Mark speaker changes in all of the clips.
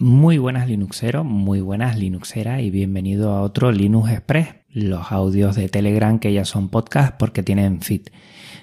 Speaker 1: Muy buenas Linuxeros, muy buenas Linuxeras y bienvenido a otro Linux Express, los audios de Telegram que ya son podcast porque tienen feed.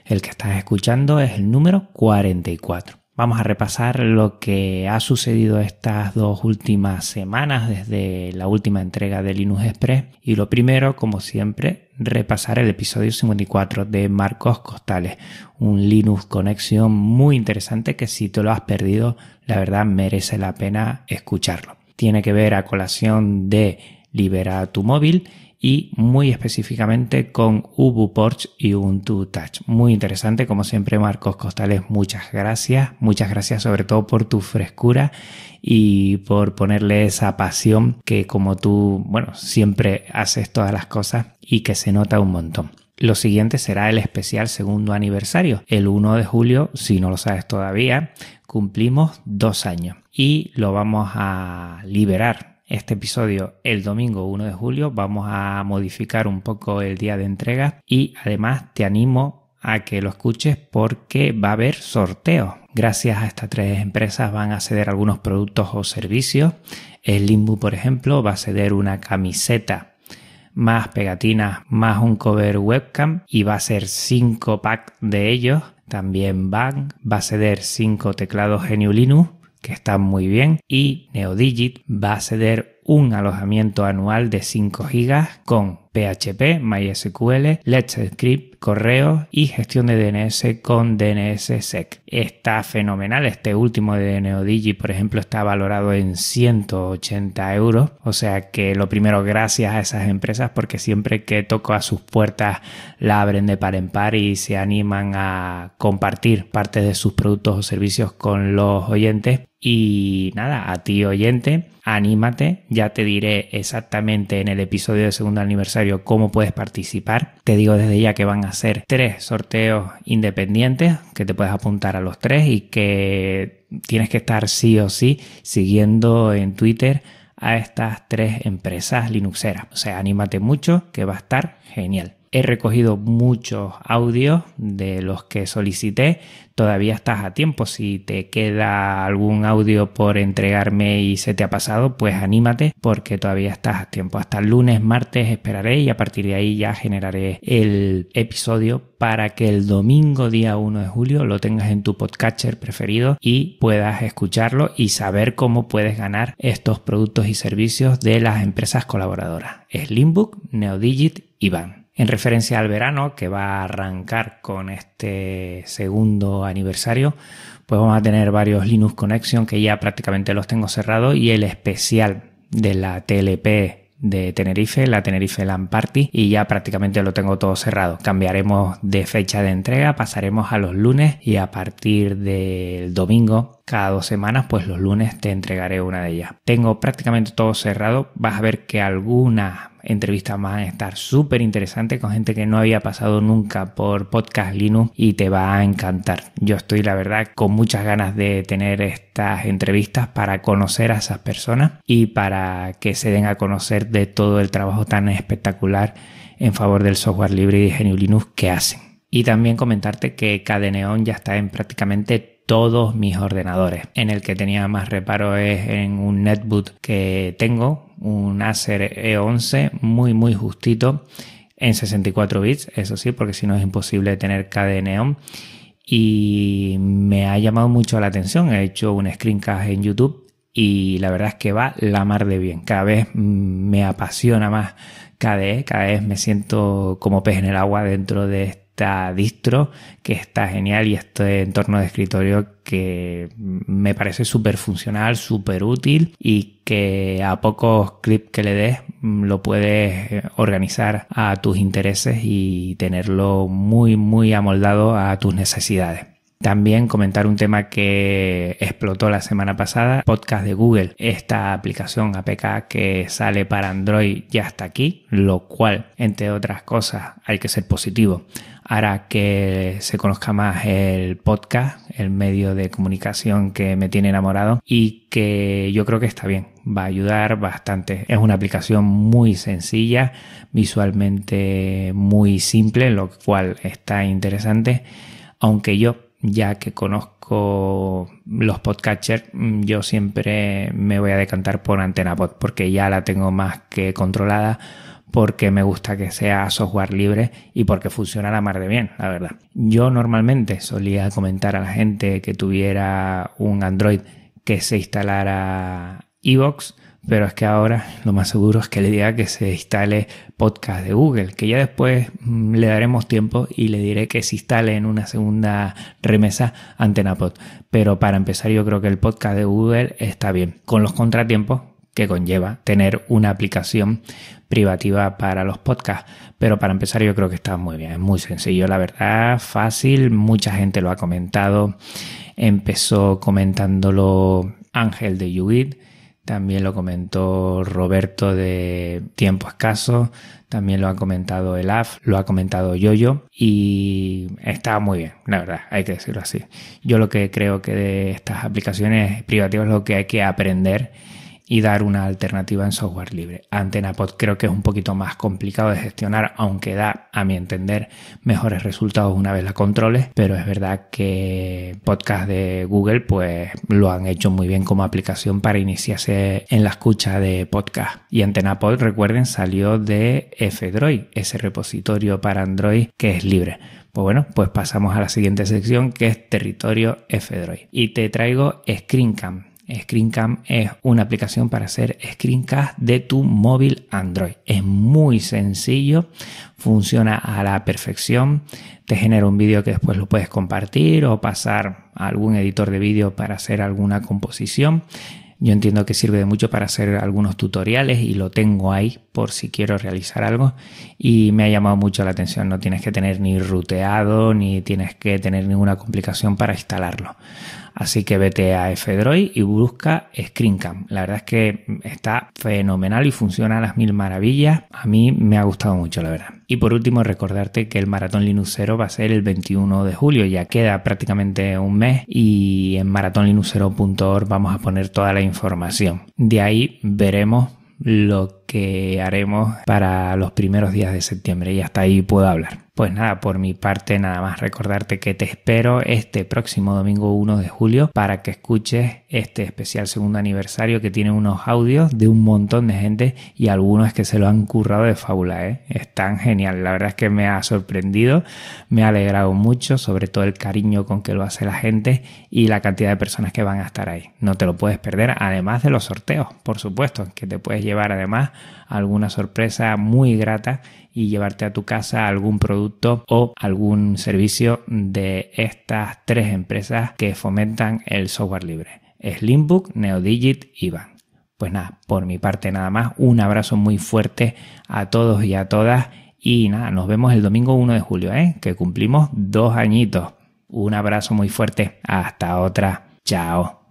Speaker 1: El que estás escuchando es el número 44. Vamos a repasar lo que ha sucedido estas dos últimas semanas desde la última entrega de Linux Express y lo primero, como siempre, repasar el episodio 54 de Marcos Costales, un Linux Conexión muy interesante que si te lo has perdido, la verdad merece la pena escucharlo. Tiene que ver a colación de Libera tu móvil y muy específicamente con UbuPorch y Ubuntu Touch. Muy interesante, como siempre, Marcos Costales, muchas gracias. Muchas gracias sobre todo por tu frescura y por ponerle esa pasión que como tú, bueno, siempre haces todas las cosas y que se nota un montón. Lo siguiente será el especial segundo aniversario. El 1 de julio, si no lo sabes todavía, cumplimos dos años y lo vamos a liberar este episodio el domingo 1 de julio. Vamos a modificar un poco el día de entrega y además te animo a que lo escuches porque va a haber sorteos. Gracias a estas tres empresas van a ceder algunos productos o servicios. El Limbu, por ejemplo, va a ceder una camiseta más pegatinas, más un cover webcam y va a ser 5 packs de ellos. También van, va a ceder 5 teclados GNU Linux que está muy bien, y NeoDigit va a ceder un alojamiento anual de 5 GB con PHP, MySQL, Let's Script, correo y gestión de DNS con DNSSEC. Está fenomenal. Este último de NeoDigi, por ejemplo, está valorado en 180 euros. O sea que lo primero, gracias a esas empresas, porque siempre que toco a sus puertas la abren de par en par y se animan a compartir parte de sus productos o servicios con los oyentes. Y nada, a ti oyente, anímate, ya te diré exactamente en el episodio de segundo aniversario cómo puedes participar. Te digo desde ya que van a ser tres sorteos independientes, que te puedes apuntar a los tres y que tienes que estar sí o sí siguiendo en Twitter a estas tres empresas Linuxeras. O sea, anímate mucho que va a estar genial. He recogido muchos audios de los que solicité. Todavía estás a tiempo. Si te queda algún audio por entregarme y se te ha pasado, pues anímate porque todavía estás a tiempo. Hasta el lunes, martes esperaré y a partir de ahí ya generaré el episodio para que el domingo día 1 de julio lo tengas en tu podcatcher preferido y puedas escucharlo y saber cómo puedes ganar estos productos y servicios de las empresas colaboradoras. Slimbook, Neodigit y Van. En referencia al verano, que va a arrancar con este segundo aniversario, pues vamos a tener varios Linux Connection que ya prácticamente los tengo cerrados y el especial de la TLP de Tenerife, la Tenerife LAN Party, y ya prácticamente lo tengo todo cerrado. Cambiaremos de fecha de entrega, pasaremos a los lunes y a partir del domingo, cada dos semanas, pues los lunes te entregaré una de ellas. Tengo prácticamente todo cerrado, vas a ver que algunas entrevistas van a estar súper interesantes con gente que no había pasado nunca por Podcast Linux y te va a encantar. Yo estoy, la verdad, con muchas ganas de tener estas entrevistas para conocer a esas personas y para que se den a conocer de todo el trabajo tan espectacular en favor del software libre y de GNU Linux que hacen. Y también comentarte que Cadeneon ya está en prácticamente todos mis ordenadores. En el que tenía más reparo es en un netbook que tengo, un Acer E11 muy muy justito en 64 bits, eso sí, porque si no es imposible tener KDE Neon. Y me ha llamado mucho la atención, he hecho un screencast en YouTube y la verdad es que va la mar de bien. Cada vez me apasiona más KDE, cada vez me siento como pez en el agua dentro de este esta distro que está genial y este entorno de escritorio que me parece súper funcional, súper útil y que a pocos clips que le des lo puedes eh, organizar a tus intereses y tenerlo muy muy amoldado a tus necesidades. También comentar un tema que explotó la semana pasada, podcast de Google. Esta aplicación APK que sale para Android ya está aquí, lo cual, entre otras cosas, hay que ser positivo hará que se conozca más el podcast, el medio de comunicación que me tiene enamorado y que yo creo que está bien, va a ayudar bastante. Es una aplicación muy sencilla, visualmente muy simple, lo cual está interesante, aunque yo ya que conozco los podcatchers, mm, yo siempre me voy a decantar por AntenaPod porque ya la tengo más que controlada porque me gusta que sea software libre y porque funciona la mar de bien, la verdad. Yo normalmente solía comentar a la gente que tuviera un Android que se instalara Evox, pero es que ahora lo más seguro es que le diga que se instale podcast de Google, que ya después mm, le daremos tiempo y le diré que se instale en una segunda remesa AntenaPod. Pero para empezar yo creo que el podcast de Google está bien, con los contratiempos que conlleva tener una aplicación privativa para los podcasts. Pero para empezar yo creo que está muy bien, es muy sencillo, la verdad, fácil, mucha gente lo ha comentado. Empezó comentándolo Ángel de Yuit, también lo comentó Roberto de Tiempo Escaso, también lo ha comentado el AF, lo ha comentado Yoyo y está muy bien, la verdad, hay que decirlo así. Yo lo que creo que de estas aplicaciones privativas es lo que hay que aprender y dar una alternativa en software libre. AntenaPod creo que es un poquito más complicado de gestionar, aunque da, a mi entender, mejores resultados una vez la controles, pero es verdad que podcast de Google pues lo han hecho muy bien como aplicación para iniciarse en la escucha de podcast. Y AntenaPod, recuerden, salió de F-Droid, ese repositorio para Android que es libre. Pues bueno, pues pasamos a la siguiente sección que es territorio F-Droid. Y te traigo Screencam ScreenCam es una aplicación para hacer screencast de tu móvil Android. Es muy sencillo, funciona a la perfección, te genera un vídeo que después lo puedes compartir o pasar a algún editor de vídeo para hacer alguna composición. Yo entiendo que sirve de mucho para hacer algunos tutoriales y lo tengo ahí por si quiero realizar algo y me ha llamado mucho la atención. No tienes que tener ni ruteado ni tienes que tener ninguna complicación para instalarlo. Así que vete a F-Droid y busca ScreenCam. La verdad es que está fenomenal y funciona a las mil maravillas. A mí me ha gustado mucho, la verdad. Y por último, recordarte que el Maratón Linuxero va a ser el 21 de julio. Ya queda prácticamente un mes y en maratonlinuxero.org vamos a poner toda la información. De ahí veremos lo que haremos para los primeros días de septiembre y hasta ahí puedo hablar. Pues nada, por mi parte nada más recordarte que te espero este próximo domingo 1 de julio para que escuches este especial segundo aniversario que tiene unos audios de un montón de gente y algunos que se lo han currado de fábula, ¿eh? Están genial, la verdad es que me ha sorprendido, me ha alegrado mucho, sobre todo el cariño con que lo hace la gente y la cantidad de personas que van a estar ahí. No te lo puedes perder, además de los sorteos, por supuesto, que te puedes llevar además alguna sorpresa muy grata y llevarte a tu casa algún producto o algún servicio de estas tres empresas que fomentan el software libre. Slimbook, Neodigit y Van. Pues nada, por mi parte nada más, un abrazo muy fuerte a todos y a todas y nada, nos vemos el domingo 1 de julio, ¿eh? que cumplimos dos añitos. Un abrazo muy fuerte, hasta otra, chao.